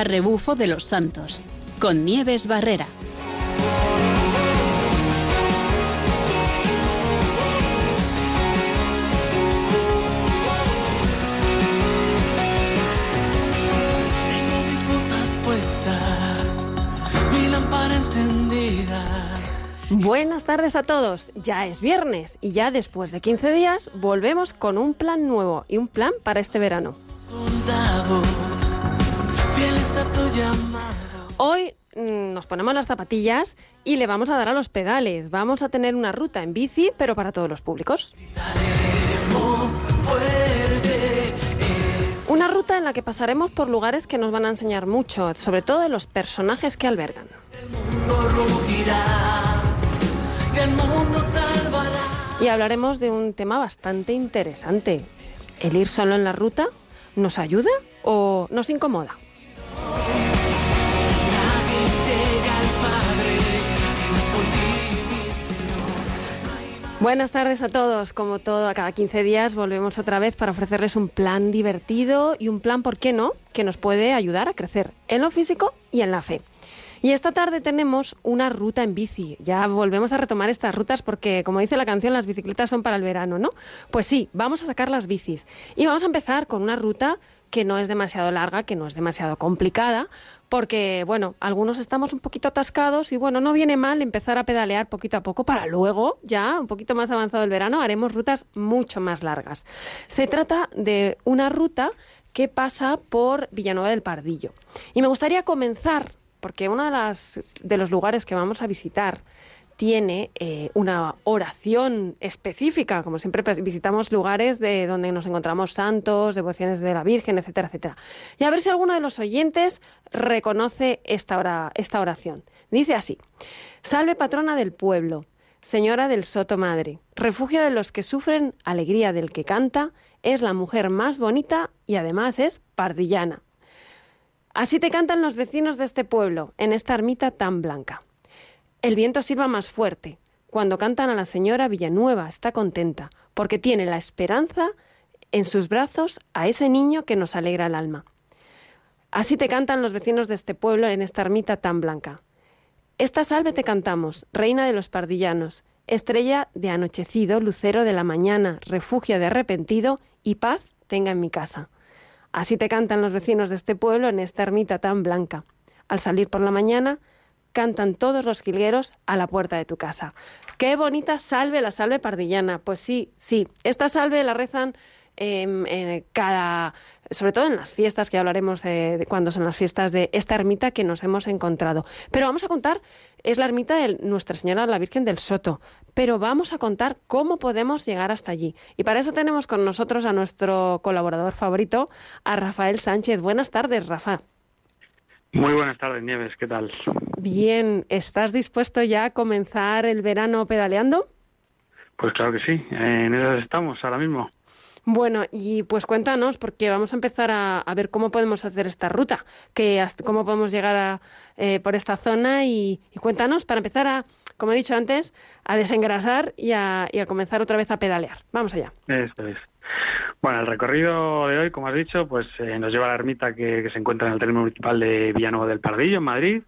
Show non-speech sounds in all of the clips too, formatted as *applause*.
a rebufo de los santos, con Nieves Barrera. Tengo mis botas puestas, mi lámpara encendida. Buenas tardes a todos. Ya es viernes y ya después de 15 días volvemos con un plan nuevo y un plan para este verano. Soldados, Hoy mm, nos ponemos las zapatillas y le vamos a dar a los pedales. Vamos a tener una ruta en bici, pero para todos los públicos. Una ruta en la que pasaremos por lugares que nos van a enseñar mucho, sobre todo de los personajes que albergan. Y hablaremos de un tema bastante interesante. ¿El ir solo en la ruta nos ayuda o nos incomoda? Buenas tardes a todos. Como todo, a cada 15 días volvemos otra vez para ofrecerles un plan divertido y un plan, ¿por qué no?, que nos puede ayudar a crecer en lo físico y en la fe. Y esta tarde tenemos una ruta en bici. Ya volvemos a retomar estas rutas porque, como dice la canción, las bicicletas son para el verano, ¿no? Pues sí, vamos a sacar las bicis. Y vamos a empezar con una ruta que no es demasiado larga, que no es demasiado complicada, porque, bueno, algunos estamos un poquito atascados y, bueno, no viene mal empezar a pedalear poquito a poco para luego, ya un poquito más avanzado el verano, haremos rutas mucho más largas. Se trata de una ruta que pasa por Villanueva del Pardillo. Y me gustaría comenzar, porque uno de, de los lugares que vamos a visitar tiene eh, una oración específica, como siempre visitamos lugares de donde nos encontramos santos, devociones de la Virgen, etcétera, etcétera. Y a ver si alguno de los oyentes reconoce esta, esta oración. Dice así, Salve patrona del pueblo, Señora del Soto Madre, refugio de los que sufren, alegría del que canta, es la mujer más bonita y además es pardillana. Así te cantan los vecinos de este pueblo, en esta ermita tan blanca. El viento silba más fuerte. Cuando cantan a la señora Villanueva está contenta, porque tiene la esperanza en sus brazos a ese niño que nos alegra el alma. Así te cantan los vecinos de este pueblo en esta ermita tan blanca. Esta salve te cantamos, reina de los pardillanos, estrella de anochecido, lucero de la mañana, refugio de arrepentido y paz tenga en mi casa. Así te cantan los vecinos de este pueblo en esta ermita tan blanca. Al salir por la mañana, cantan todos los jilgueros a la puerta de tu casa. Qué bonita salve, la salve pardillana. Pues sí, sí. Esta salve la rezan em, cada, sobre todo en las fiestas que hablaremos de cuando son las fiestas de esta ermita que nos hemos encontrado. Pero vamos a contar, es la ermita de Nuestra Señora la Virgen del Soto. Pero vamos a contar cómo podemos llegar hasta allí. Y para eso tenemos con nosotros a nuestro colaborador favorito, a Rafael Sánchez. Buenas tardes, Rafa. Muy buenas tardes, Nieves, ¿qué tal? Bien, ¿estás dispuesto ya a comenzar el verano pedaleando? Pues claro que sí, en esas estamos ahora mismo. Bueno, y pues cuéntanos, porque vamos a empezar a, a ver cómo podemos hacer esta ruta, que hasta- cómo podemos llegar a, eh, por esta zona y, y cuéntanos para empezar a, como he dicho antes, a desengrasar y a, y a comenzar otra vez a pedalear. Vamos allá. Eso es. Bueno, el recorrido de hoy, como has dicho, pues eh, nos lleva a la ermita que, que se encuentra en el término municipal de Villanueva del Pardillo, en Madrid.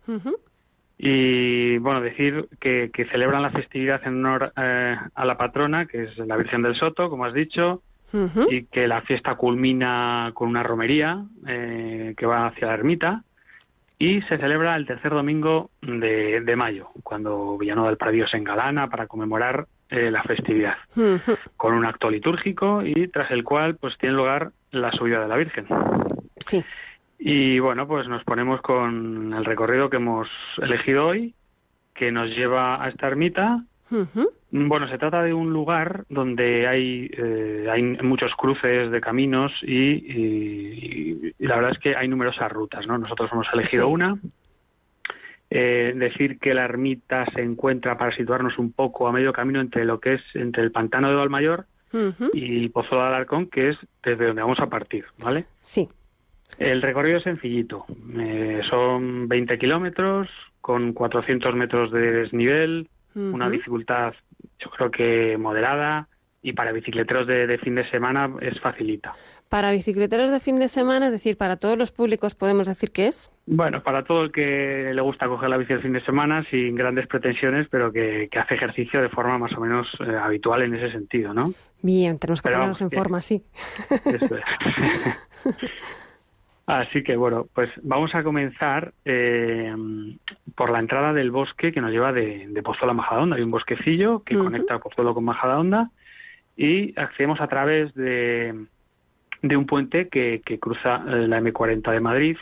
Y bueno, decir que, que celebran la festividad en honor eh, a la patrona, que es la Virgen del Soto, como has dicho, y que la fiesta culmina con una romería eh, que va hacia la ermita y se celebra el tercer domingo de, de mayo, cuando Villanueva del Pardillo se engalana para conmemorar eh, la festividad, con un acto litúrgico y tras el cual pues tiene lugar la subida de la Virgen. Sí. Y bueno, pues nos ponemos con el recorrido que hemos elegido hoy, que nos lleva a esta ermita. Bueno, se trata de un lugar donde hay, eh, hay muchos cruces de caminos y, y- y la verdad es que hay numerosas rutas, ¿no? Nosotros hemos elegido Sí. una. Eh, decir que la ermita se encuentra para situarnos un poco a medio camino entre lo que es entre el pantano de Valmayor Ujú. y Pozo de Alarcón, que es desde donde vamos a partir, ¿vale? Sí. El recorrido es sencillito. Eh, son 20 kilómetros con 400 metros de desnivel, una dificultad yo creo que moderada y para bicicleteros de, de fin de semana es facilita. Para bicicleteros de fin de semana, es decir, para todos los públicos, podemos decir que es. Bueno, para todo el que le gusta coger la bici el fin de semana sin grandes pretensiones, pero que, que hace ejercicio de forma más o menos eh, habitual en ese sentido, ¿no? Bien, tenemos que Pero ponernos vamos, en forma, sí. Eso es. *laughs* Así que bueno, pues vamos a comenzar eh, por la entrada del bosque que nos lleva de, de Pozuelo a Majadahonda. Hay un bosquecillo que Ujú. conecta Pozuelo con Majadahonda y accedemos a través de, de un puente que, que cruza eh, la M40 de Madrid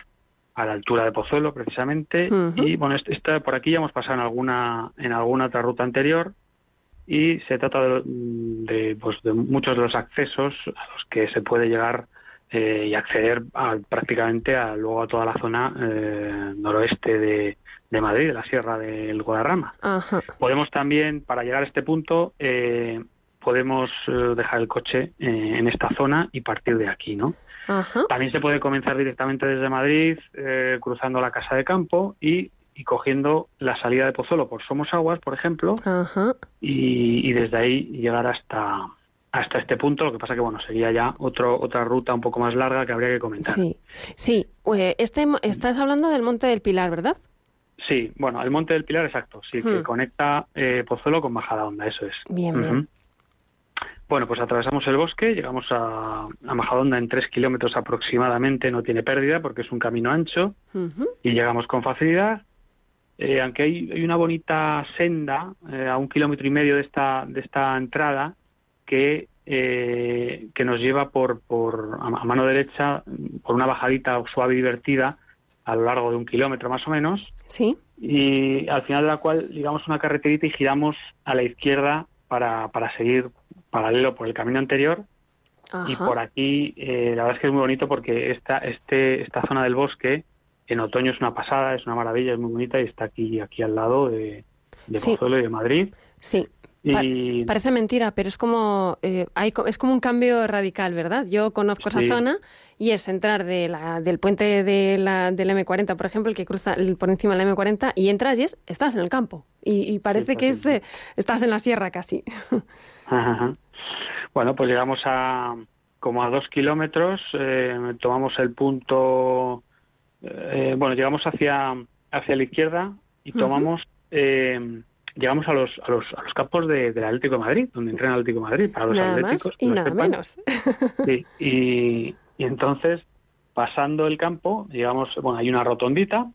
a la altura de Pozuelo precisamente y bueno esta, por aquí ya hemos pasado en alguna en alguna otra ruta anterior y se trata de, de, pues, de muchos de los accesos a los que se puede llegar eh, y acceder a- prácticamente a, luego a toda la zona eh, noroeste de, de Madrid, de la Sierra del Guadarrama. Ajá. Podemos también, para llegar a este punto, eh, podemos eh, dejar el coche eh, en esta zona y partir de aquí, ¿no? Ajá. También se puede comenzar directamente desde Madrid, eh, cruzando la Casa de Campo y, y cogiendo la salida de Pozuelo por Somos Aguas, por ejemplo, Ajá. y, y desde ahí llegar hasta hasta este punto. Lo que pasa que bueno sería ya otro otra ruta un poco más larga que habría que comentar. Sí. Sí. Este, estás hablando del Monte del Pilar, ¿verdad? Sí, bueno, el Monte del Pilar, exacto, sí, que Hmm. conecta eh, Pozuelo con Majadahonda, eso es. Bien, bien. Bueno, pues atravesamos el bosque, llegamos a, a Majadahonda en tres kilómetros aproximadamente, no tiene pérdida porque es un camino ancho y llegamos con facilidad. Eh, aunque hay, hay una bonita senda eh, a un kilómetro y medio de esta, de esta entrada que, eh, que nos lleva por, por a a mano derecha por una bajadita suave y divertida a lo largo de un kilómetro más o menos Sí. y al final de la cual digamos una carreterita y giramos a la izquierda para, para seguir paralelo por el camino anterior y por aquí eh, la verdad es que es muy bonito porque esta este esta zona del bosque en otoño es una pasada es una maravilla es muy bonita y está aquí aquí al lado de, de Sí. Pozuelo y de Madrid Sí. Y Parece mentira, pero es como eh, hay, es como un cambio radical, ¿verdad? Yo conozco esa zona y es entrar de la, del puente de la, del M40, por ejemplo, el que cruza el- por encima del M40, y entras y es, estás en el campo. Y, y parece que es, eh, estás en la sierra casi. *laughs* Ajá, ajá. Bueno, pues llegamos a como a dos kilómetros, eh, tomamos el punto, eh, bueno, llegamos hacia hacia la izquierda y tomamos, eh, llegamos a los a los, a los campos de- del Atlético de Madrid, donde entrena el Atlético de Madrid para los nada atléticos. y nada sepan. menos. Sí, y, y entonces, pasando el campo, llegamos, bueno, hay una rotondita,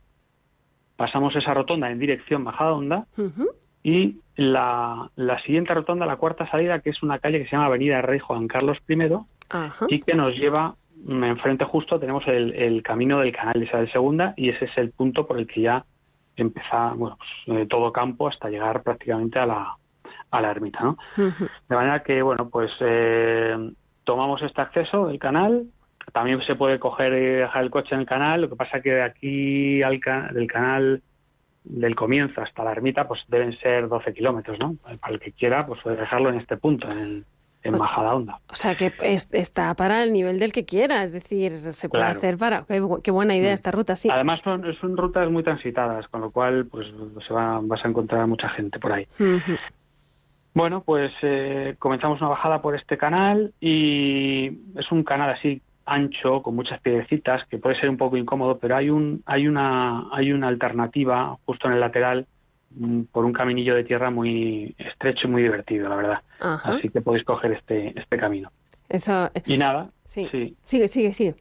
pasamos esa rotonda en dirección Majadahonda Ujú. Y la, la siguiente rotonda, la cuarta salida, que es una calle que se llama Avenida Rey Juan Carlos I Ajá. y que nos lleva mm, enfrente justo tenemos el, el camino del canal de Isabel II y ese es el punto por el que ya empieza bueno, pues, eh, todo campo hasta llegar prácticamente a la, a la ermita, ¿no? De manera que, bueno, pues eh, tomamos este acceso del canal. También se puede coger y dejar el coche en el canal. Lo que pasa que de aquí al ca- del canal del comienzo hasta la ermita, pues deben ser 12 kilómetros, ¿no? Para el que quiera, pues puede dejarlo en este punto, en, en Majadahonda. O sea, que es- está para el nivel del que quiera, es decir, se puede Claro. hacer para... Qué, bu- qué buena idea Mm. esta ruta, sí. Además son, son rutas muy transitadas, con lo cual pues se va, vas a encontrar mucha gente por ahí. Bueno, pues eh, comenzamos una bajada por este canal y es un canal así ancho con muchas piedrecitas que puede ser un poco incómodo, pero hay un hay una hay una alternativa justo en el lateral mm, por un caminillo de tierra muy estrecho y muy divertido, la verdad. Ajá. Así que podéis coger este este camino. Eso, Y nada, sí. sí. Sigue, sigue, sigue.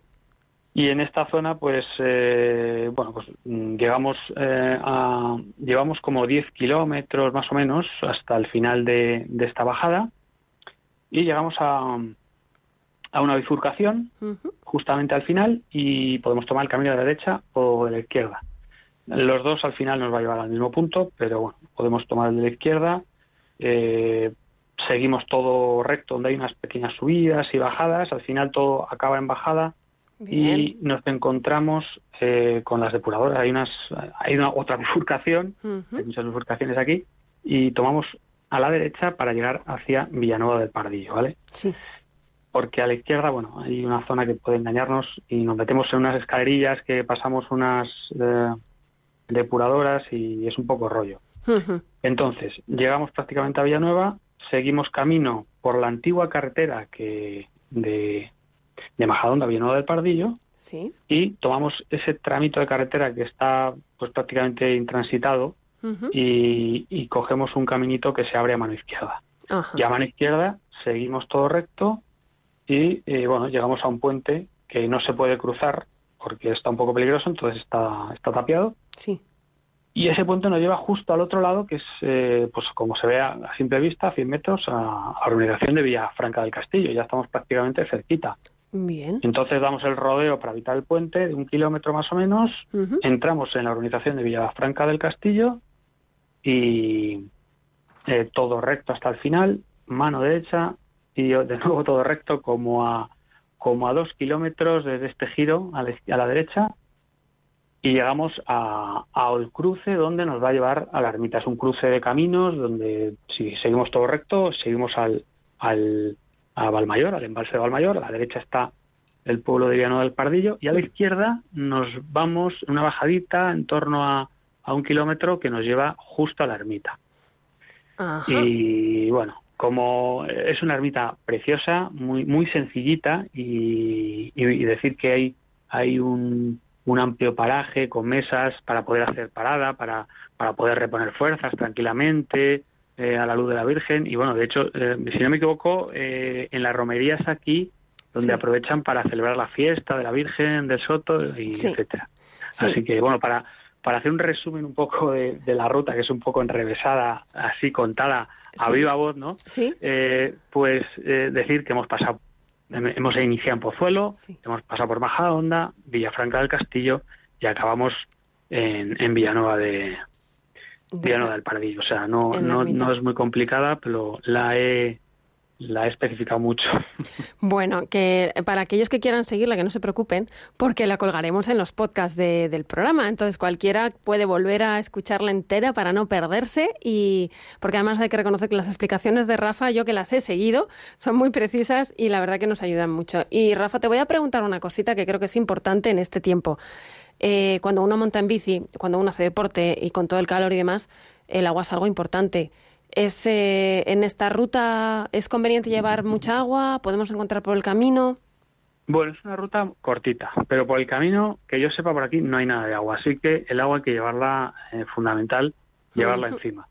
Y en esta zona, pues, eh, bueno, pues mm, llegamos eh, a, llevamos como 10 kilómetros más o menos hasta el final de, de esta bajada y llegamos a, a una bifurcación justamente al final y podemos tomar el camino de la derecha o de la izquierda. Los dos al final nos va a llevar al mismo punto, pero bueno, podemos tomar el de la izquierda. eh, seguimos todo recto, donde hay unas pequeñas subidas y bajadas. Al final todo acaba en bajada Bien. y nos encontramos eh, con las depuradoras. Hay unas, hay una otra bifurcación, hay muchas bifurcaciones aquí y tomamos a la derecha para llegar hacia Villanueva del Pardillo, ¿vale? Sí. Porque a la izquierda, bueno, hay una zona que puede engañarnos y nos metemos en unas escalerillas que pasamos unas eh, depuradoras y es un poco rollo. Entonces, llegamos prácticamente a Villanueva, seguimos camino por la antigua carretera que de, de Majadonda a Villanueva del Pardillo Sí. y tomamos ese tramito de carretera que está pues prácticamente intransitado y, y cogemos un caminito que se abre a mano izquierda. Y a mano izquierda seguimos todo recto y eh, bueno, llegamos a un puente que no se puede cruzar porque está un poco peligroso, entonces está, está tapiado. Sí. Y ese puente nos lleva justo al otro lado, que es, eh, pues como se ve a, a simple vista, a 100 metros, a, a la urbanización de Villafranca del Castillo. Ya estamos prácticamente cerquita. Bien. Entonces damos el rodeo para evitar el puente de un kilómetro más o menos. Entramos en la urbanización de Villafranca del Castillo y eh, todo recto hasta el final, mano derecha y yo de nuevo todo recto como a como a dos kilómetros desde este giro a la, a derecha y llegamos a, al cruce donde nos va a llevar a la ermita. Es un cruce de caminos donde si seguimos todo recto, seguimos al, al a Valmayor, al embalse de Valmayor, a la derecha está el pueblo de Villanueva del Pardillo y a la izquierda nos vamos una bajadita en torno a, a un kilómetro que nos lleva justo a la ermita. Ajá. Y bueno, como es una ermita preciosa, muy muy sencillita y, decir que hay hay un, un amplio paraje con mesas para poder hacer parada, para, para poder reponer fuerzas tranquilamente eh, a la luz de la Virgen. Y bueno, de hecho, eh, si no me equivoco, eh, en las romerías aquí, donde Sí. aprovechan para celebrar la fiesta de la Virgen del Soto y Sí. etcétera. Sí. Así que bueno, para, para hacer un resumen un poco de, de la ruta, que es un poco enrevesada, así contada a Sí. viva voz, ¿no? Sí. Eh, pues eh, decir que hemos pasado, hem- hemos iniciado en Pozuelo, Sí. hemos pasado por Majadahonda, Villafranca del Castillo y acabamos en, en Villanueva de Villanueva del Pardillo. O sea, no, no, no es muy complicada, pero la he, la he especificado mucho. *laughs* Bueno, que para aquellos que quieran seguirla, que no se preocupen, porque la colgaremos en los podcasts de- del programa. Entonces cualquiera puede volver a escucharla entera para no perderse y porque además hay que reconocer que las explicaciones de Rafa, yo que las he seguido, son muy precisas y la verdad que nos ayudan mucho. Y Rafa, te voy a preguntar una cosita que creo que es importante en este tiempo. Eh, cuando uno monta en bici, cuando uno hace deporte y con todo el calor y demás, el agua es algo importante. Es, eh, ¿En esta ruta es conveniente llevar mucha agua? ¿Podemos encontrar por el camino? Bueno, es una ruta cortita, pero por el camino, que yo sepa por aquí, no hay nada de agua. Así que el agua hay que llevarla, eh, fundamental, llevarla encima.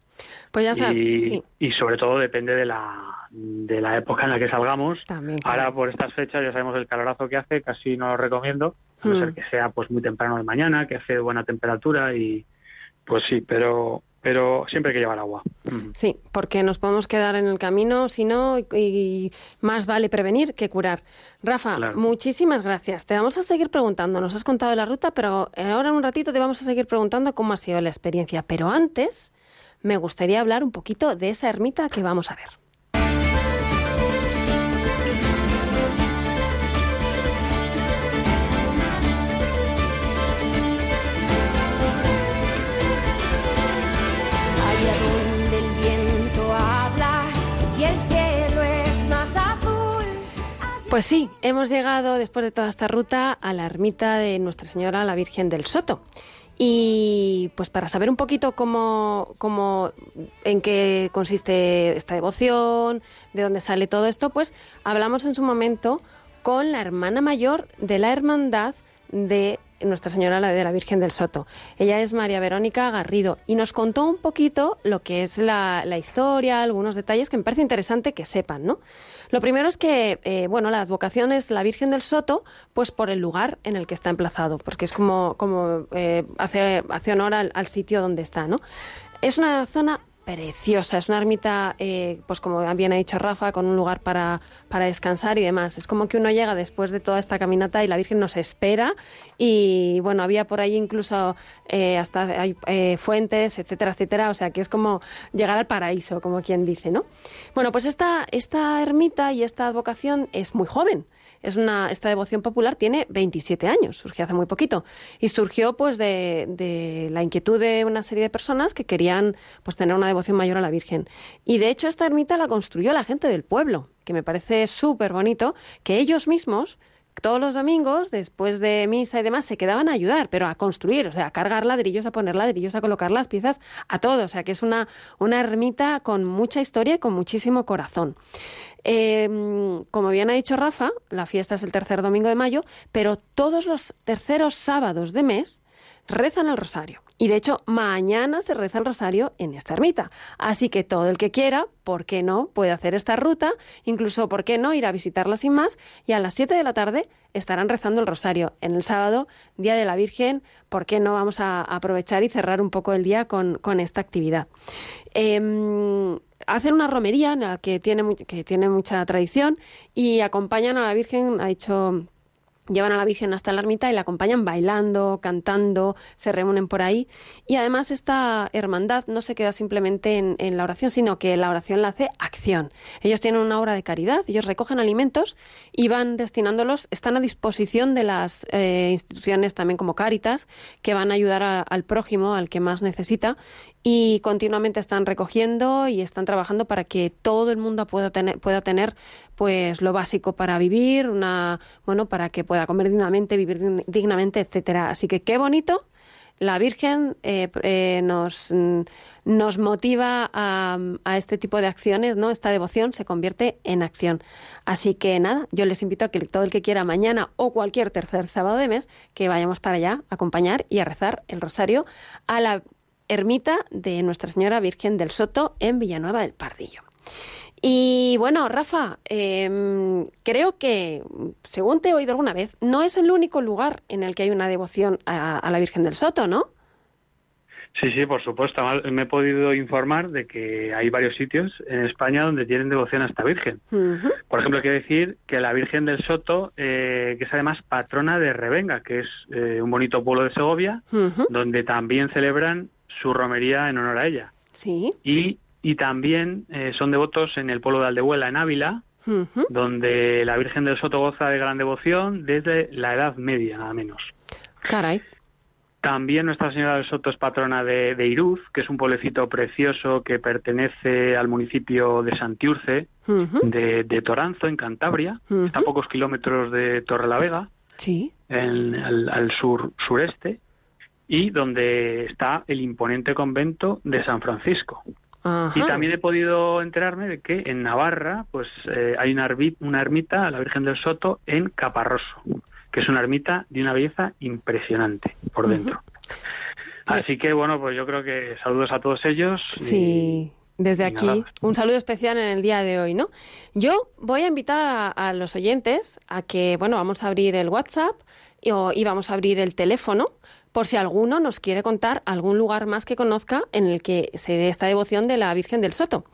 Pues ya sabes, y, sí, y sobre todo depende de la, de la época en la que salgamos. también. claro. Ahora por estas fechas ya sabemos el calorazo que hace, casi no lo recomiendo, a no Mm. ser que sea pues muy temprano de mañana, que hace buena temperatura y pues sí, pero pero siempre hay que llevar agua. Sí, porque nos podemos quedar en el camino, si no, y, y más vale prevenir que curar. Rafa, Claro. muchísimas gracias. Te vamos a seguir preguntando. Nos has contado la ruta, pero ahora en un ratito te vamos a seguir preguntando cómo ha sido la experiencia. Pero antes, me gustaría hablar un poquito de esa ermita que vamos a ver. Pues sí, hemos llegado después de toda esta ruta a la ermita de Nuestra Señora la Virgen del Soto. Y pues para saber un poquito cómo, cómo, en qué consiste esta devoción, de dónde sale todo esto, pues hablamos en su momento con la hermana mayor de la hermandad de Nuestra Señora de la Virgen del Soto. Ella es María Verónica Garrido y nos contó un poquito lo que es la, la historia, algunos detalles que me parece interesante que sepan, ¿no? Lo primero es que, eh, bueno, la advocación es la Virgen del Soto, pues por el lugar en el que está emplazado, porque es como, como eh, hace, hace honor al, al sitio donde está, ¿no? Es una zona preciosa, es una ermita, eh, pues como bien ha dicho Rafa, con un lugar para, para descansar y demás. Es como que uno llega después de toda esta caminata y la Virgen nos espera y bueno, había por ahí incluso eh, hasta hay eh, fuentes, etcétera, etcétera, o sea que es como llegar al paraíso, como quien dice, ¿no? Bueno, pues esta, esta ermita y esta advocación es muy joven. Es una, esta devoción popular tiene 27 años, surgió hace muy poquito. Y surgió pues de, de la inquietud de una serie de personas que querían pues tener una devoción mayor a la Virgen. Y de hecho esta ermita la construyó la gente del pueblo, que me parece súper bonito, que ellos mismos todos los domingos, después de misa y demás, se quedaban a ayudar, pero a construir, o sea, a cargar ladrillos, a poner ladrillos, a colocar las piezas, a todo. O sea, que es una, una ermita con mucha historia y con muchísimo corazón. Eh, como bien ha dicho Rafa, la fiesta es el tercer domingo de mayo, pero todos los terceros sábados de mes rezan el rosario. Y de hecho, mañana se reza el rosario en esta ermita. Así que todo el que quiera, ¿por qué no? Puede hacer esta ruta, incluso, ¿por qué no? Ir a visitarla sin más. Y a las 7 de la tarde estarán rezando el rosario. En el sábado, Día de la Virgen, ¿por qué no? Vamos a aprovechar y cerrar un poco el día con, con esta actividad. Em, hacen una romería en la que tiene, que tiene mucha tradición y acompañan a la Virgen, ha dicho Llevan a la Virgen hasta la ermita y la acompañan bailando, cantando, se reúnen por ahí. Y además esta hermandad no se queda simplemente en, en la oración, sino que la oración la hace acción. Ellos tienen una obra de caridad, ellos recogen alimentos y van destinándolos, están a disposición de las eh, instituciones también como Cáritas, que van a ayudar al prójimo, al que más necesita, y continuamente están recogiendo y están trabajando para que todo el mundo pueda tener, pueda tener pues lo básico para vivir, una bueno, para que pueda comer dignamente, vivir dign- dignamente, etcétera. Así que qué bonito. La Virgen eh, eh, nos, mm, nos motiva a, a este tipo de acciones, ¿no? Esta devoción se convierte en acción. Así que nada, yo les invito a que todo el que quiera mañana o cualquier tercer sábado de mes, que vayamos para allá a acompañar y a rezar el rosario a la ermita de Nuestra Señora Virgen del Soto en Villanueva del Pardillo. Y bueno, Rafa, em, creo que, según te he oído alguna vez, no es el único lugar en el que hay una devoción a, a la Virgen del Soto, ¿no? Sí, sí, por supuesto. Me he podido informar de que hay varios sitios en España donde tienen devoción a esta Virgen. Por ejemplo, quiero decir que la Virgen del Soto, eh, que es además patrona de Revenga, que es eh, un bonito pueblo de Segovia, donde también celebran su romería en honor a ella. Sí. Y, y también eh, son devotos en el pueblo de Aldehuela, en Ávila, donde la Virgen del Soto goza de gran devoción desde la Edad Media, nada menos. Caray. También Nuestra Señora del Soto es patrona de, de Iruz, que es un pueblecito precioso que pertenece al municipio de Santiurce, de, de Toranzo, en Cantabria. Ujú. Está a pocos kilómetros de Torrelavega, Sí. en- al, al sur sureste, y donde está el imponente convento de San Francisco. Ajá. Y también he podido enterarme de que en Navarra pues eh, hay una, ermita a la Virgen del Soto en Caparroso, que es una ermita de una belleza impresionante por dentro. Así que bueno, pues yo creo que saludos a todos ellos. y- Sí, desde aquí un saludo especial en el día de hoy, ¿no? Yo voy a invitar a, a los oyentes a que, bueno, vamos a abrir el WhatsApp y, o- y vamos a abrir el teléfono por si alguno nos quiere contar algún lugar más que conozca en el que se dé esta devoción de la Virgen del Soto.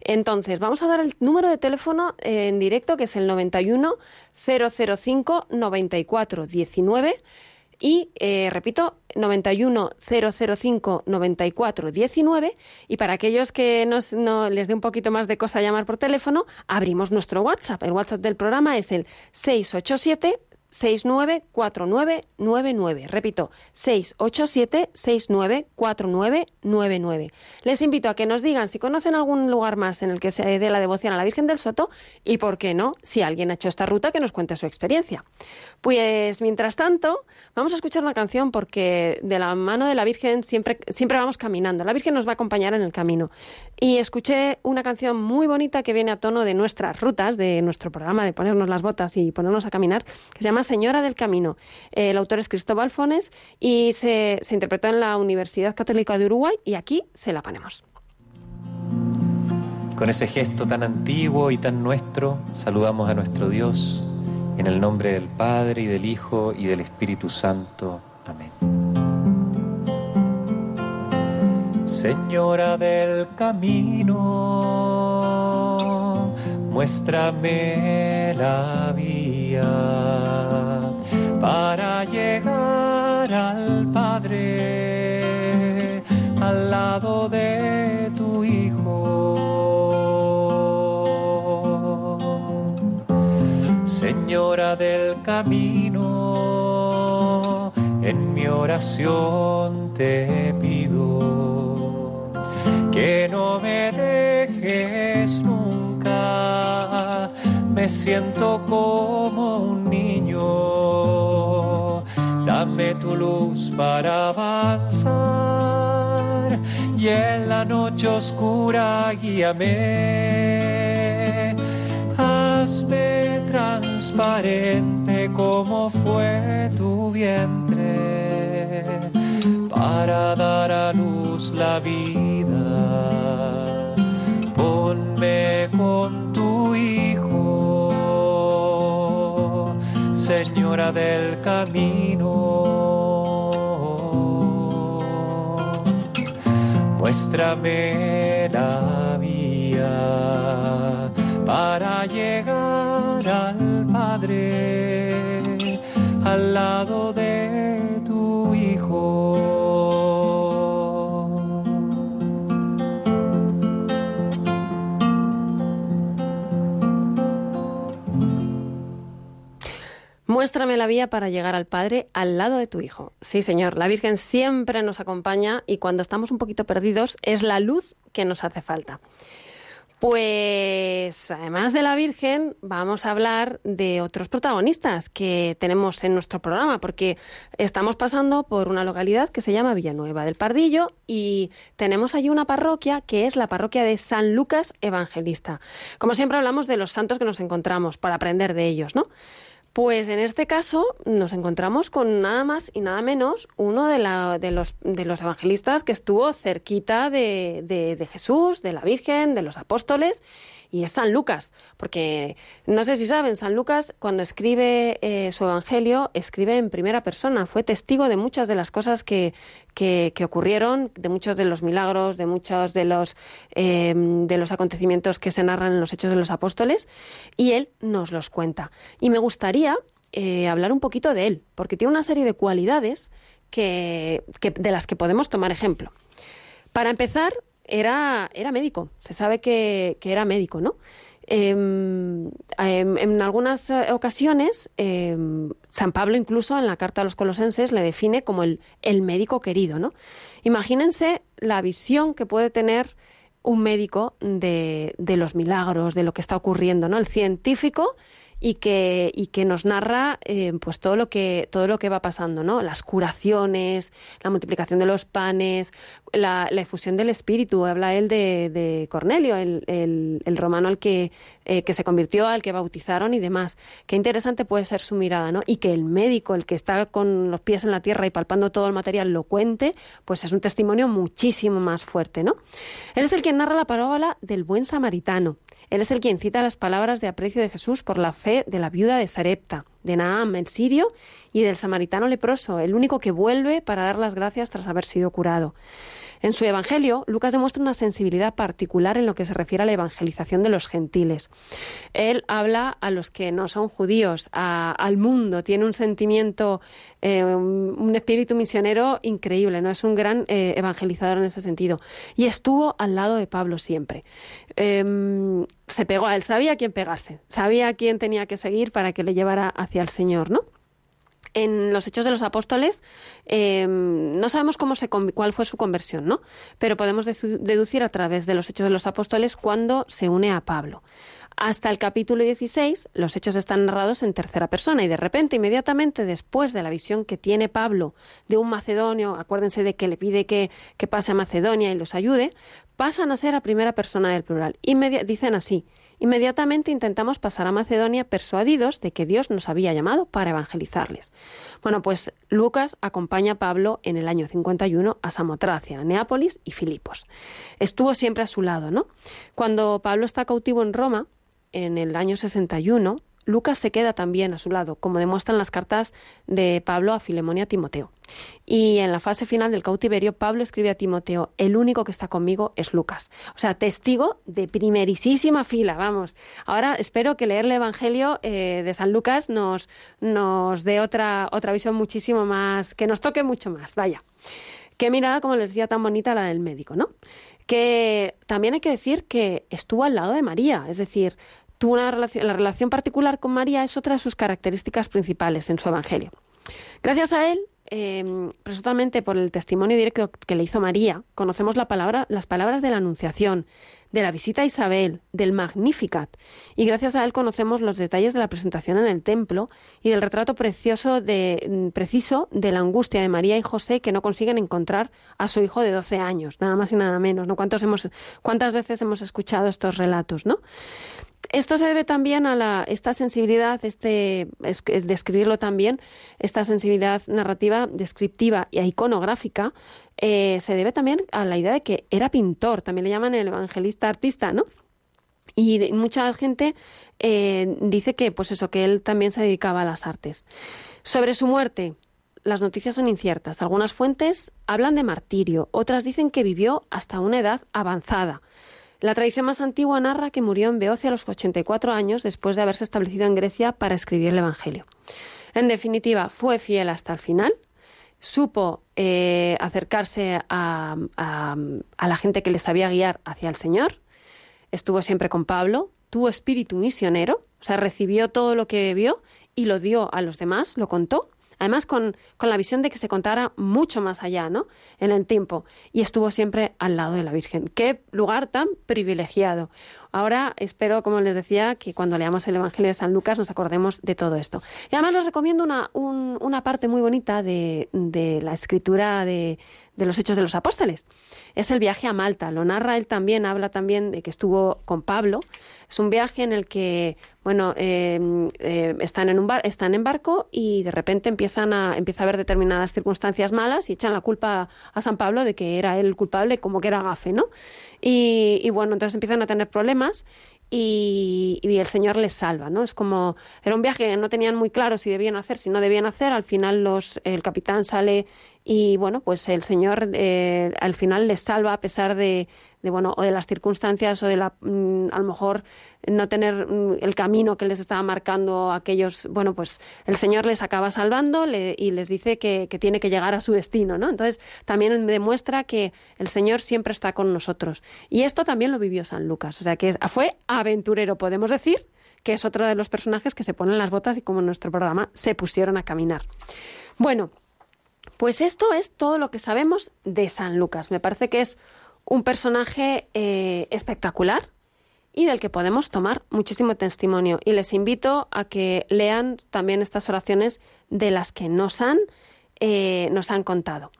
Entonces, vamos a dar el número de teléfono eh, en directo, que es el 91 005 94 19. Y eh, repito, 91 005 94 19. Y para aquellos que nos, no les dé un poquito más de cosa llamar por teléfono, abrimos nuestro WhatsApp. El WhatsApp del programa es el 687 694999. Repito, 687 694999. Les invito a que nos digan si conocen algún lugar más en el que se dé la devoción a la Virgen del Soto y, por qué no, si alguien ha hecho esta ruta, que nos cuente su experiencia. Pues, mientras tanto, vamos a escuchar una canción porque de la mano de la Virgen siempre, siempre vamos caminando. La Virgen nos va a acompañar en el camino. Y escuché una canción muy bonita que viene a tono de nuestras rutas, de nuestro programa, de ponernos las botas y ponernos a caminar, que se llama Señora del Camino. Eh, el autor es Cristóbal Fones y se, se interpretó en la Universidad Católica de Uruguay y aquí se la ponemos. Con ese gesto tan antiguo y tan nuestro, saludamos a nuestro Dios en el nombre del Padre y del Hijo y del Espíritu Santo. Amén. Señora del camino, muéstrame la vía para llegar al Padre al lado de tu Hijo. Señora del camino, en mi oración te pido que no me dejes nunca, me siento como un niño. Dame tu luz para avanzar y en la noche oscura guíame. Hazme transparente como fue tu vientre para dar a luz la vida. Con tu hijo, Señora del camino. Muéstrame la vía para llegar al Padre, al lado de Muéstrame la vía para llegar al Padre al lado de tu Hijo. Sí, Señor, la Virgen siempre nos acompaña y cuando estamos un poquito perdidos es la luz que nos hace falta. Pues además de la Virgen, vamos a hablar de otros protagonistas que tenemos en nuestro programa, porque estamos pasando por una localidad que se llama Villanueva del Pardillo y tenemos allí una parroquia que es la parroquia de San Lucas Evangelista. Como siempre hablamos de los santos que nos encontramos para aprender de ellos, ¿no? Pues en este caso nos encontramos con nada más y nada menos uno de, la- de los, de los evangelistas que estuvo cerquita de, de- de Jesús, de la Virgen, de los apóstoles, y es San Lucas. Porque no sé si saben, San Lucas cuando escribe eh, su evangelio, escribe en primera persona, fue testigo de muchas de las cosas que, que, ocurrieron, de muchos de los milagros, de muchos de los, eh, de los acontecimientos que se narran en los Hechos de los Apóstoles, y él nos los cuenta. Y me gustaría eh, hablar un poquito de él, porque tiene una serie de cualidades que- de las que podemos tomar ejemplo. Para empezar, era, era médico, se sabe que, que era médico, ¿no? Em, em, en algunas eh, ocasiones, em, San Pablo incluso en la carta a los colosenses le define como el, el médico querido, ¿no? Imagínense la visión que puede tener un médico de, de los milagros, de lo que está ocurriendo, ¿no? El científico y que, y que nos narra pues todo lo que todo lo que va pasando, ¿no? Las curaciones, la multiplicación de los panes, la, efusión del espíritu. Habla él de, Cornelio, el, el- el romano al que, eh, que se convirtió, al que bautizaron y demás. Qué interesante puede ser su mirada, ¿no? Y que el médico, el que está con los pies en la tierra y palpando todo el material, lo cuente, pues es un testimonio muchísimo más fuerte, ¿no? Él es el quien narra la parábola del buen samaritano. Él es el quien cita las palabras de aprecio de Jesús por la fe de la viuda de Sarepta, de Naam, el sirio, y del samaritano leproso, el único que vuelve para dar las gracias tras haber sido curado. En su Evangelio, Lucas demuestra una sensibilidad particular en lo que se refiere a la evangelización de los gentiles. Él habla a los que no son judíos, al mundo, tiene un sentimiento, eh, un, un espíritu misionero increíble, ¿no? Es un gran eh, evangelizador en ese sentido. Y estuvo al lado de Pablo siempre. Em, se pegó a él, sabía a quién pegarse, sabía a quién tenía que seguir para que le llevara hacia el Señor, ¿no? En los Hechos de los Apóstoles eh, no sabemos cómo cuál fue su conversión, ¿no? Pero podemos dedu- deducir a través de los Hechos de los Apóstoles cuando se une a Pablo. Hasta el capítulo 16, los hechos están narrados en tercera persona y de repente, inmediatamente después de la visión que tiene Pablo de un macedonio, acuérdense de que le pide que, que pase a Macedonia y los ayude, pasan a ser a primera persona del plural. Inmedi- dicen así, Inmediatamente intentamos pasar a Macedonia persuadidos de que Dios nos había llamado para evangelizarles. Bueno, pues Lucas acompaña a Pablo en el año 51 a Samotracia, Neápolis y Filipos. Estuvo siempre a su lado, ¿no? Cuando Pablo está cautivo en Roma, en el año 61, Lucas se queda también a su lado, como demuestran las cartas de Pablo a Filemón y a Timoteo. Y en la fase final del cautiverio, Pablo escribe a Timoteo, el único que está conmigo es Lucas. O sea, testigo de primerísima fila, vamos. Ahora espero que leer el Evangelio eh, de San Lucas nos, nos dé otra, otra visión muchísimo más, que nos toque mucho más, vaya. Qué mirada, como les decía, tan bonita la del médico, ¿no? Que también hay que decir que estuvo al lado de María, es decir, tuvo una relación, la relación particular con María es otra de sus características principales en su Evangelio. Gracias a él, eh, presuntamente por el testimonio directo que le hizo María, conocemos la palabra, las palabras de la Anunciación, de la visita a Isabel, del Magnificat. Y gracias a él conocemos los detalles de la presentación en el templo y del retrato precioso de, mm, preciso de la angustia de María y José que no consiguen encontrar a su hijo de 12 años, nada más y nada menos. ¿no? ¿Cuántos hemos, ¿Cuántas veces hemos escuchado estos relatos? ¿no? Esto se debe también a la, esta sensibilidad, este, es- es describirlo también, esta sensibilidad narrativa, descriptiva y iconográfica, eh, se debe también a la idea de que era pintor, también le llaman el evangelista artista, ¿no? Y mucha gente eh, dice que, pues eso, que él también se dedicaba a las artes. Sobre su muerte, las noticias son inciertas. Algunas fuentes hablan de martirio, otras dicen que vivió hasta una edad avanzada. La tradición más antigua narra que murió en Beocia a los 84 años después de haberse establecido en Grecia para escribir el Evangelio. En definitiva, fue fiel hasta el final, supo eh, acercarse a, a- la gente que le sabía guiar hacia el Señor, estuvo siempre con Pablo, tuvo espíritu misionero, o sea, recibió todo lo que vio y lo dio a los demás, lo contó. Además, con, con la visión de que se contara mucho más allá, ¿no? En el tiempo. Y estuvo siempre al lado de la Virgen. Qué lugar tan privilegiado. Ahora espero, como les decía, que cuando leamos el Evangelio de San Lucas nos acordemos de todo esto. Y además les recomiendo una, un- una parte muy bonita de, de la escritura de, de los Hechos de los Apóstoles. Es el viaje a Malta. Lo narra él también, habla también de que estuvo con Pablo. Es un viaje en el que, bueno, eh, están, en un bar, en barco y de repente empiezan a, empieza a haber determinadas circunstancias malas y echan la culpa a San Pablo de que era él el culpable, como que era gafe, ¿no? Y, y bueno, entonces empiezan a tener problemas y, y el Señor les salva, ¿no? Es como, era un viaje que no tenían muy claro si debían hacer, si no debían hacer, al final los, el capitán sale y bueno, pues el Señor eh, al final les salva a pesar de, de, bueno, o de las circunstancias o de la, mm, a lo mejor no tener mm, el camino que les estaba marcando aquellos, bueno, pues el Señor les acaba salvando y les dice que, que tiene que llegar a su destino, ¿no? Entonces también demuestra que el Señor siempre está con nosotros. Y esto también lo vivió San Lucas, o sea que fue aventurero, podemos decir, que es otro de los personajes que se ponen las botas y como en nuestro programa se pusieron a caminar. Bueno, pues esto es todo lo que sabemos de San Lucas. Me parece que es un personaje eh, espectacular y del que podemos tomar muchísimo testimonio. Y les invito a que lean también estas oraciones de las que nos han, eh, nos han contado.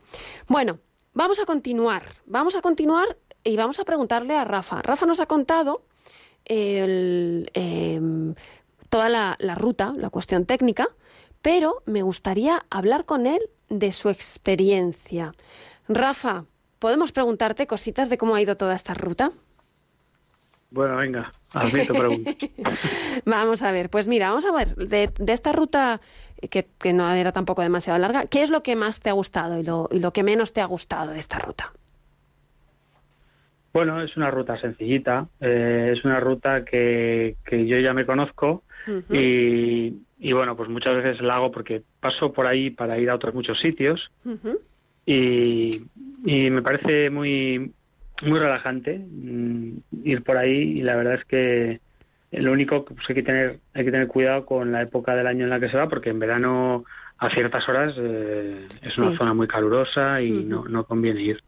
Bueno, vamos a continuar. Vamos a continuar y vamos a preguntarle a Rafa. Rafa nos ha contado em, toda la ruta, la cuestión técnica, pero me gustaría hablar con él de su experiencia. Rafa, ¿podemos preguntarte cositas de cómo ha ido toda esta ruta? Bueno, venga, hazme tu pregunta. *laughs* Vamos a ver, pues mira, vamos a ver, de, de esta ruta que, que no era tampoco demasiado larga, ¿qué es lo que más te ha gustado y lo, y lo que menos te ha gustado de esta ruta? Bueno, es una ruta sencillita, eh, es una ruta que, que yo ya me conozco y, y bueno, pues muchas veces la hago porque paso por ahí para ir a otros muchos sitios Ujú. Y, y me parece muy muy relajante mm, ir por ahí y la verdad es que lo único que pues, hay que tener hay que tener cuidado con la época del año en la que se va porque en verano a ciertas horas eh, es Sí. una zona muy calurosa y no, no conviene ir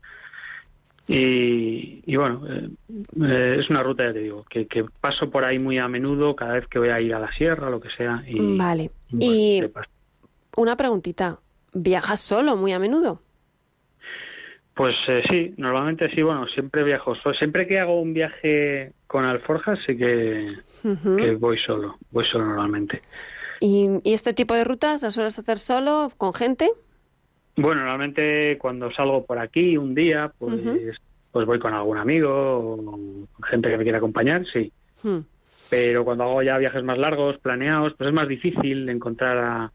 y, y bueno eh, eh, es una ruta ya te digo que, que paso por ahí muy a menudo cada vez que voy a ir a la sierra lo que sea y Vale, bueno, y una preguntita, ¿viajas solo muy a menudo? Pues eh, sí, normalmente sí, bueno, siempre viajo solo. Siempre que hago un viaje con alforjas sí que, voy solo, voy solo normalmente. ¿Y, y este tipo de rutas las sueles hacer solo, con gente? Bueno, normalmente cuando salgo por aquí un día, pues, pues voy con algún amigo o con gente que me quiera acompañar, sí. Hmm. Pero cuando hago ya viajes más largos, planeados, pues es más difícil encontrar a,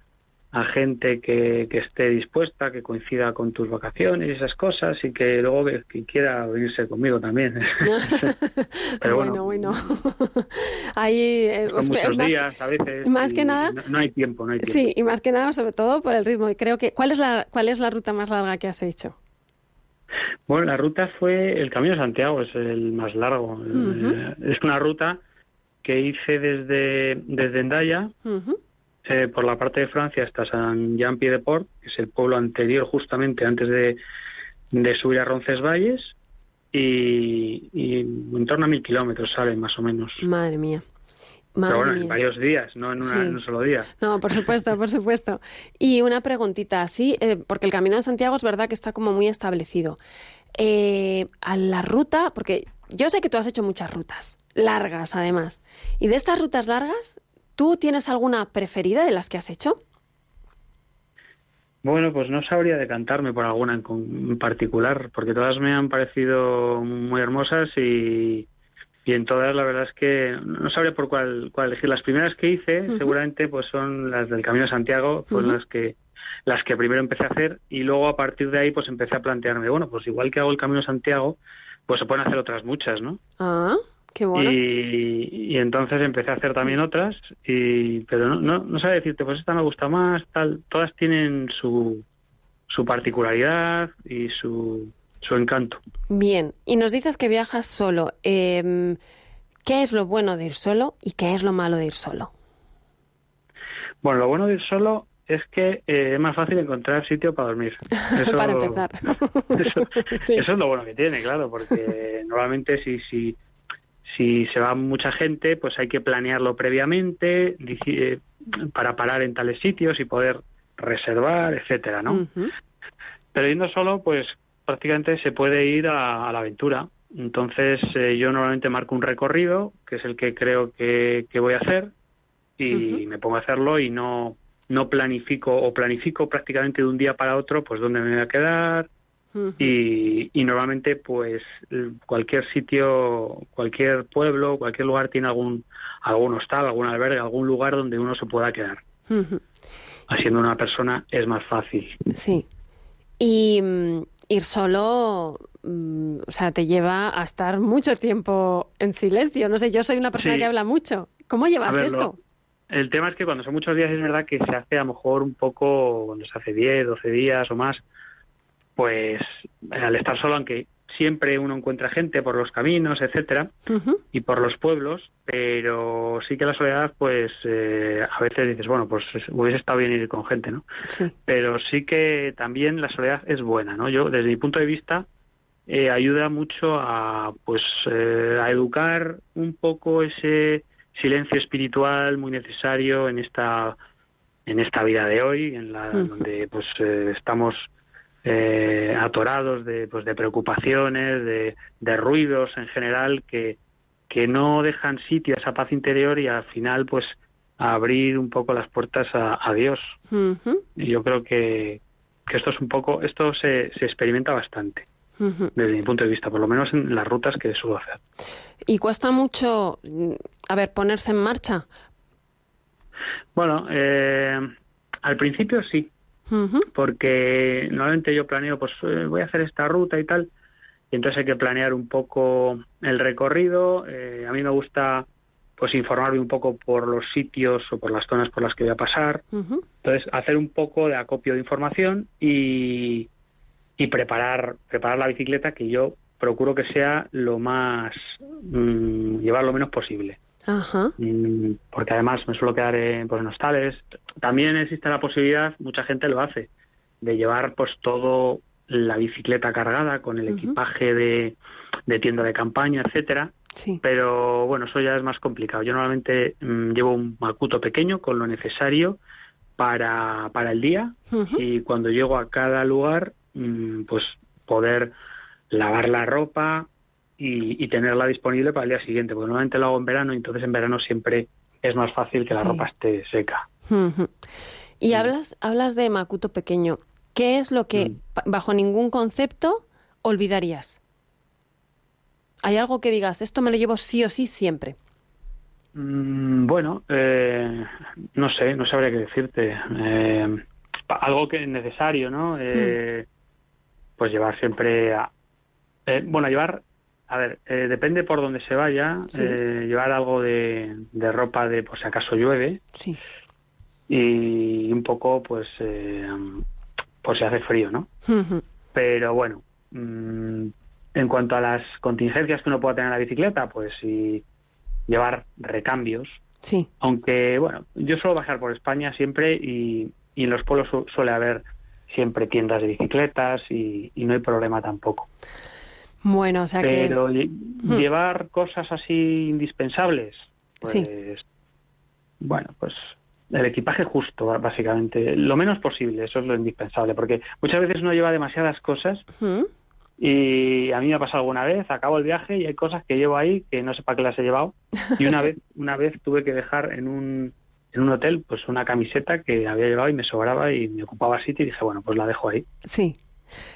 a gente que, que esté dispuesta, que coincida con tus vacaciones y esas cosas y que luego que, que quiera venirse conmigo también. *laughs* Pero bueno, bueno, bueno. *laughs* Ahí, eh, Son muchos más- días a veces. *laughs* más que nada- No, no hay tiempo, no hay tiempo. Sí, y más que nada, sobre todo por el ritmo. Y creo que, ¿cuál es la, cuál es la ruta más larga que has hecho? Bueno, la ruta fue el Camino de Santiago, es el más largo. Eh, Es una ruta que hice desde, desde Endaya, Ujú. Eh, por la parte de Francia hasta San Jean Pied de Port, que es el pueblo anterior justamente antes de, de subir a Roncesvalles. y, y en torno a mil kilómetros salen más o menos. Madre mía. Madre Pero bueno, mía. en varios días, no en, una- Sí. en un solo día. No, por supuesto, por supuesto. Y una preguntita, sí, eh, porque el Camino de Santiago es verdad que está como muy establecido. Eh, a la ruta, porque yo sé que tú has hecho muchas rutas, largas además. Y de estas rutas largas, ¿tú tienes alguna preferida de las que has hecho? Bueno, pues no sabría decantarme por alguna en, particular, porque todas me han parecido muy hermosas y, y en todas la verdad es que no sabría por cuál, cuál elegir. Las primeras que hice seguramente pues son las del Camino de Santiago, Ujú. las que las que primero empecé a hacer y luego a partir de ahí pues empecé a plantearme, bueno, pues igual que hago el Camino de Santiago, pues se pueden hacer otras muchas, ¿no? Ah, qué bueno. Y, y entonces empecé a hacer también otras, y, pero no, no, no sabe decirte, pues esta me gusta más, tal. Todas tienen su, su particularidad y su, su encanto. Bien, y nos dices que viajas solo. Em, ¿Qué es lo bueno de ir solo y qué es lo malo de ir solo? Bueno, lo bueno de ir solo es que eh, es más fácil encontrar sitio para dormir. *laughs* Eso- Para empezar. *laughs* Eso, *laughs* Sí. eso es lo bueno que tiene, claro, porque normalmente si, si, si se va mucha gente, pues hay que planearlo previamente eh, para parar en tales sitios y poder reservar, etcétera, ¿no? Pero yendo solo, pues prácticamente se puede ir a, a la aventura. Entonces eh, yo normalmente marco un recorrido, que es el que creo que, que voy a hacer, y me pongo a hacerlo y no, no planifico o planifico prácticamente de un día para otro, pues dónde me voy a quedar. Y, y normalmente pues cualquier sitio, cualquier pueblo, cualquier lugar tiene algún, algún hostal, algún albergue, algún lugar donde uno se pueda quedar. Ujú. Siendo una persona es más fácil. Sí. Y mm, ir solo, mm, o sea, te lleva a estar mucho tiempo en silencio. No sé, yo soy una persona Sí. que habla mucho. ¿Cómo llevas ver, esto? lo- El tema es que cuando son muchos días es verdad que se hace a lo mejor un poco, cuando se hace 10, 12 días o más, pues al estar solo, aunque siempre uno encuentra gente por los caminos, etcétera, y por los pueblos, pero sí que la soledad, pues eh, a veces dices, bueno, pues es- hubiese estado bien ir con gente, ¿no? Sí. Pero sí que también la soledad es buena, ¿no? Yo, desde mi punto de vista, eh, ayuda mucho a, pues, eh, a educar un poco ese silencio espiritual muy necesario en esta, en esta vida de hoy, en la Ujú. donde, pues, eh, estamos eh, atorados de, pues, de preocupaciones, de, de ruidos en general que, que no dejan sitio a esa paz interior y al final, pues, a abrir un poco las puertas a, a Dios. Y yo creo que, que esto es un poco, esto se, se experimenta bastante, desde mi punto de vista, por lo menos en las rutas que suelo hacer. Y cuesta mucho, a ver, ponerse en marcha. Bueno, eh, al principio sí, Porque normalmente yo planeo, pues eh, voy a hacer esta ruta y tal, y entonces hay que planear un poco el recorrido. eh, a mí me gusta pues informarme un poco por los sitios o por las zonas por las que voy a pasar. Entonces, hacer un poco de acopio de información y, y preparar, preparar la bicicleta que yo procuro que sea lo más, mm, llevar lo menos posible. Ajá. Mm, porque además me suelo quedar en, pues, en hostales. También existe la posibilidad, mucha gente lo hace, de llevar pues todo la bicicleta cargada con el equipaje de, de tienda de campaña, etcétera, Sí. pero bueno, eso ya es más complicado. Yo normalmente mm, llevo un macuto pequeño con lo necesario para, para el día y cuando llego a cada lugar, mm, pues poder lavar la ropa y, y tenerla disponible para el día siguiente, porque normalmente lo hago en verano y entonces en verano siempre es más fácil que la Sí. ropa esté seca. Y Sí. hablas, hablas de Macuto pequeño. ¿Qué es lo que, Mm. bajo ningún concepto, olvidarías? ¿Hay algo que digas, esto me lo llevo sí o sí siempre? Mm, Bueno, eh, no sé, no sabría qué decirte. Eh, algo que es necesario, ¿no? Eh, Pues llevar siempre a... eh, bueno, llevar... A ver, eh, depende por donde se vaya. Sí. eh, llevar algo de, de ropa de por si acaso llueve Sí. Y un poco, pues, eh, por si hace frío, ¿no? Pero bueno, mm, en cuanto a las contingencias que uno pueda tener en la bicicleta, pues sí, llevar recambios, Sí. aunque bueno, yo suelo bajar por España siempre y, y en los pueblos su- suele haber siempre tiendas de bicicletas y, y no hay problema tampoco. Bueno, o sea que... Pero lle- Hmm. llevar cosas así indispensables, pues Sí. bueno, pues el equipaje justo, básicamente, lo menos posible, eso es lo indispensable, porque muchas veces uno lleva demasiadas cosas ¿Mm? y a mí me ha pasado alguna vez, acabo el viaje y hay cosas que llevo ahí que no sé para qué las he llevado y una *laughs* vez una vez tuve que dejar en un en un hotel pues una camiseta que había llevado y me sobraba y me ocupaba sitio y dije, bueno, pues la dejo ahí. Sí.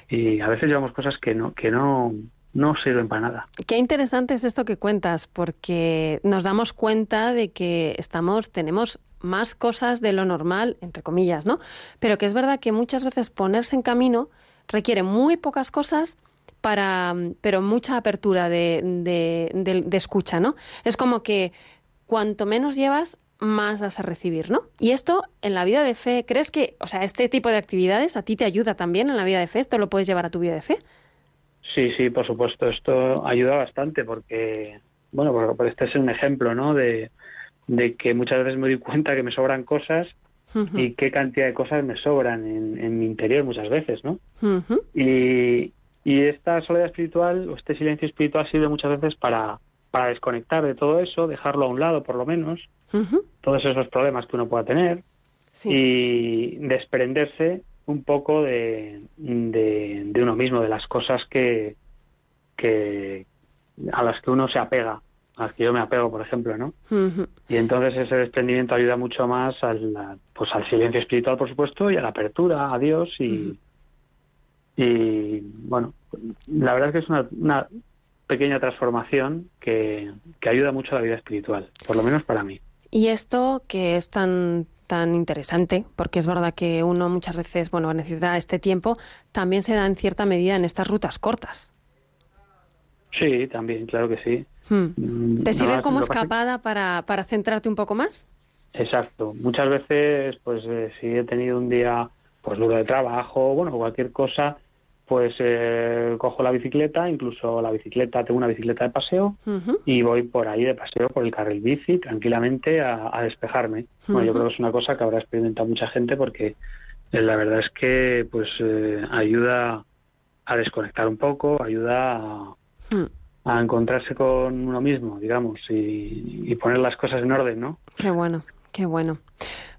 Y a veces llevamos cosas que no que no no sirven para nada. Qué interesante es esto que cuentas, porque nos damos cuenta de que estamos, tenemos más cosas de lo normal, entre comillas, ¿no? Pero que es verdad que muchas veces ponerse en camino requiere muy pocas cosas para, pero mucha apertura de, de, de- de escucha, ¿no? Es como que cuanto menos llevas, más vas a recibir, ¿no? Y esto en la vida de fe, ¿crees que, o sea, este tipo de actividades a ti te ayuda también en la vida de fe? ¿Esto lo puedes llevar a tu vida de fe? Sí, sí, por supuesto, esto ayuda bastante porque bueno, por, por este es un ejemplo, ¿no? De, de que muchas veces me doy cuenta que me sobran cosas y qué cantidad de cosas me sobran en, en mi interior muchas veces, ¿no? Y, y esta soledad espiritual o este silencio espiritual sirve muchas veces para, para desconectar de todo eso, dejarlo a un lado por lo menos, todos esos problemas que uno pueda tener Sí. y desprenderse un poco de, de, de uno mismo, de las cosas que, que a las que uno se apega, a las que yo me apego, por ejemplo, ¿no? Y entonces ese desprendimiento ayuda mucho más al, pues al silencio espiritual, por supuesto, y a la apertura a Dios y, y bueno, la verdad es que es una, una pequeña transformación que, que ayuda mucho a la vida espiritual, por lo menos para mí. Y esto que es tan tan interesante, porque es verdad que uno muchas veces, bueno, necesita este tiempo, también se da en cierta medida en estas rutas cortas. Sí, también, claro que sí. Hmm. Mm, ¿Te sirve como escapada para, para centrarte un poco más? Exacto. Muchas veces, pues eh, si he tenido un día pues duro de trabajo, bueno, cualquier cosa, pues eh, cojo la bicicleta, incluso la bicicleta, tengo una bicicleta de paseo y voy por ahí de paseo por el carril bici tranquilamente a, a despejarme. Bueno, yo creo que es una cosa que habrá experimentado mucha gente porque eh, la verdad es que pues eh, ayuda a desconectar un poco, ayuda a, Hmm. a encontrarse con uno mismo, digamos, y, y poner las cosas en orden, ¿no? Qué bueno, qué bueno.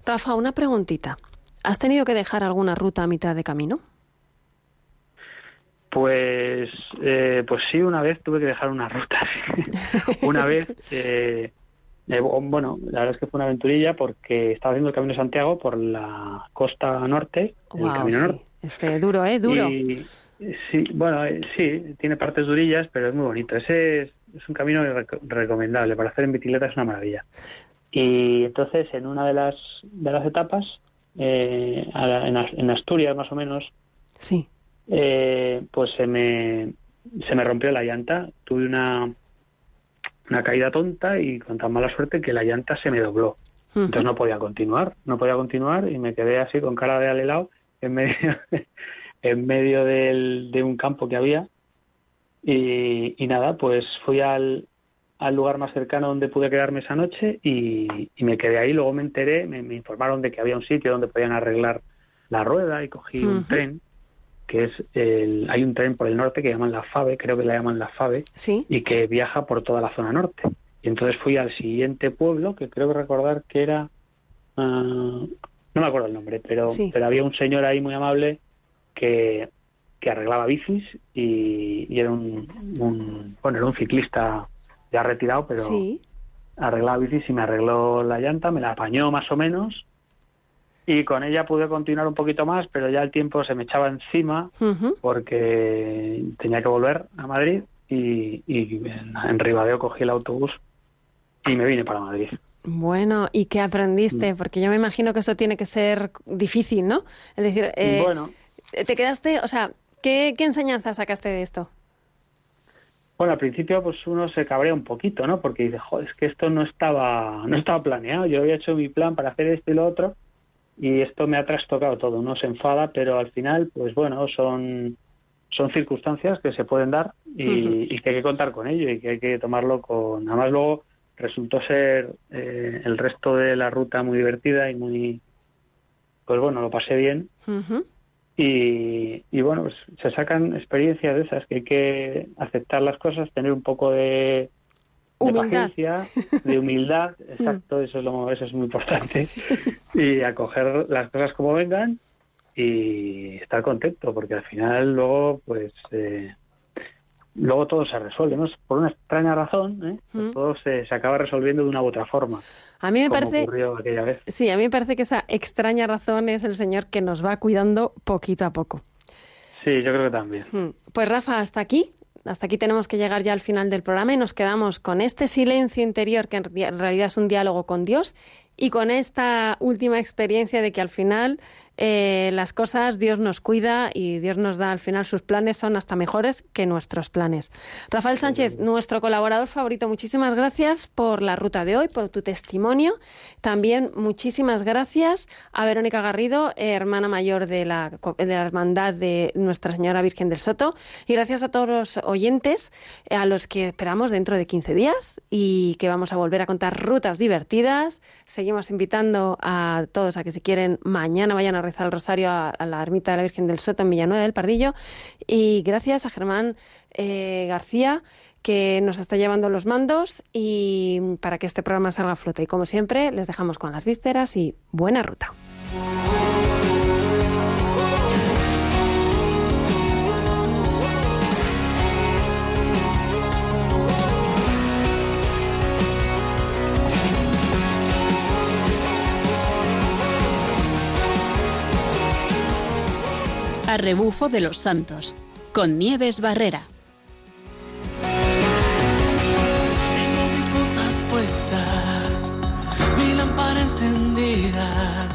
Rafa, una preguntita. ¿Has tenido que dejar alguna ruta a mitad de camino? Pues, eh, pues sí, una vez tuve que dejar una ruta. *laughs* una vez, eh, eh, bueno, la verdad es que fue una aventurilla porque estaba haciendo el Camino de Santiago por la costa norte, el Camino sí. Norte. Este, duro, ¿eh? Duro. Y, sí, bueno, eh, sí, tiene partes durillas, pero es muy bonito. Ese es, es un camino reco- recomendable. Para hacer en bicicleta es una maravilla. Y entonces, en una de las, de las etapas, eh, en Asturias más o menos, Sí. Eh, pues se me, se me rompió la llanta. Tuve una, una caída tonta y con tan mala suerte que la llanta se me dobló. Entonces no podía continuar, no podía continuar y me quedé así con cara de alelao en medio, *laughs* en medio del- de un campo que había. Y, y nada, pues fui al, al lugar más cercano donde pude quedarme esa noche y, y me quedé ahí. Luego me enteré, me, me informaron de que había un sitio donde podían arreglar la rueda y cogí un tren, que es el, hay un tren por el norte que llaman la FAVE, creo que la llaman la FAVE, Sí. y que viaja por toda la zona norte. Y entonces fui al siguiente pueblo, que creo recordar que era, ah, no me acuerdo el nombre, pero, Sí. pero había un señor ahí muy amable que, que arreglaba bicis y, y era un, un- bueno, era un ciclista ya retirado, pero Sí. arreglaba bicis y me arregló la llanta, me la apañó más o menos y con ella pude continuar un poquito más, pero ya el tiempo se me echaba encima porque tenía que volver a Madrid y, y en, en Ribadeo cogí el autobús y me vine para Madrid. Bueno, ¿y qué Mm. aprendiste? Porque yo me imagino que esto tiene que ser difícil, ¿no? Es decir, eh, bueno, te quedaste, o sea, ¿qué, qué enseñanza sacaste de esto? bueno, al principio pues uno se cabrea un poquito, ¿no? Porque dice, joder, es que esto no estaba, no estaba planeado. Yo había hecho mi plan para hacer esto y lo otro y esto me ha trastocado todo. Uno se enfada, pero al final, pues bueno, son son circunstancias que se pueden dar y, que hay que contar con ello y que hay que tomarlo con. Además luego resultó ser eh, el resto de la ruta muy divertida y muy, pues bueno, lo pasé bien. Y, y bueno, pues se sacan experiencias de esas, que hay que aceptar las cosas, tener un poco de, de Humildad. paciencia, de humildad, *laughs* exacto, eso es, lo, eso es muy importante, y acoger las cosas como vengan y estar contento, porque al final luego, pues, eh, luego todo se resuelve, ¿no? Por una extraña razón, ¿eh? Pues Mm. todo se, se acaba resolviendo de una u otra forma, A mí me como parece, ocurrió aquella vez. sí, a mí me parece que esa extraña razón es el Señor que nos va cuidando poquito a poco. Sí, yo creo que también. Mm. Pues Rafa, hasta aquí. Hasta aquí tenemos que llegar ya al final del programa y nos quedamos con este silencio interior que en rea- en realidad es un diálogo con Dios y con esta última experiencia de que al final eh, las cosas Dios nos cuida y Dios nos da al final sus planes son hasta mejores que nuestros planes. Rafael Sánchez, nuestro colaborador favorito, muchísimas gracias por la ruta de hoy, por tu testimonio. También muchísimas gracias a Verónica Garrido, eh, hermana mayor de la, de la Hermandad de Nuestra Señora Virgen del Soto. Y gracias a todos los oyentes, eh, a los que esperamos dentro de 15 días y que vamos a volver a contar rutas divertidas. Seguimos invitando a todos a que si quieren mañana vayan a rezar el rosario a, a la ermita de la Virgen del Soto en Villanueva del Pardillo. Y gracias a Germán eh, García que nos está llevando los mandos y para que este programa salga a flote. Y como siempre, les dejamos con las vísceras y buena ruta. Rebufo de los santos, con Nieves Barrera. Tengo mis botas puestas, mi lámpara encendida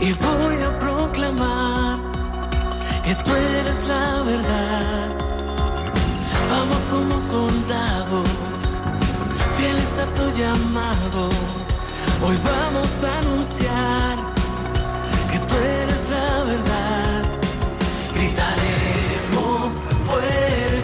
y voy a proclamar que tú eres la verdad. Vamos como soldados, fieles a tu llamado. Hoy vamos a anunciar que tú eres la verdad gritaremos fuerte.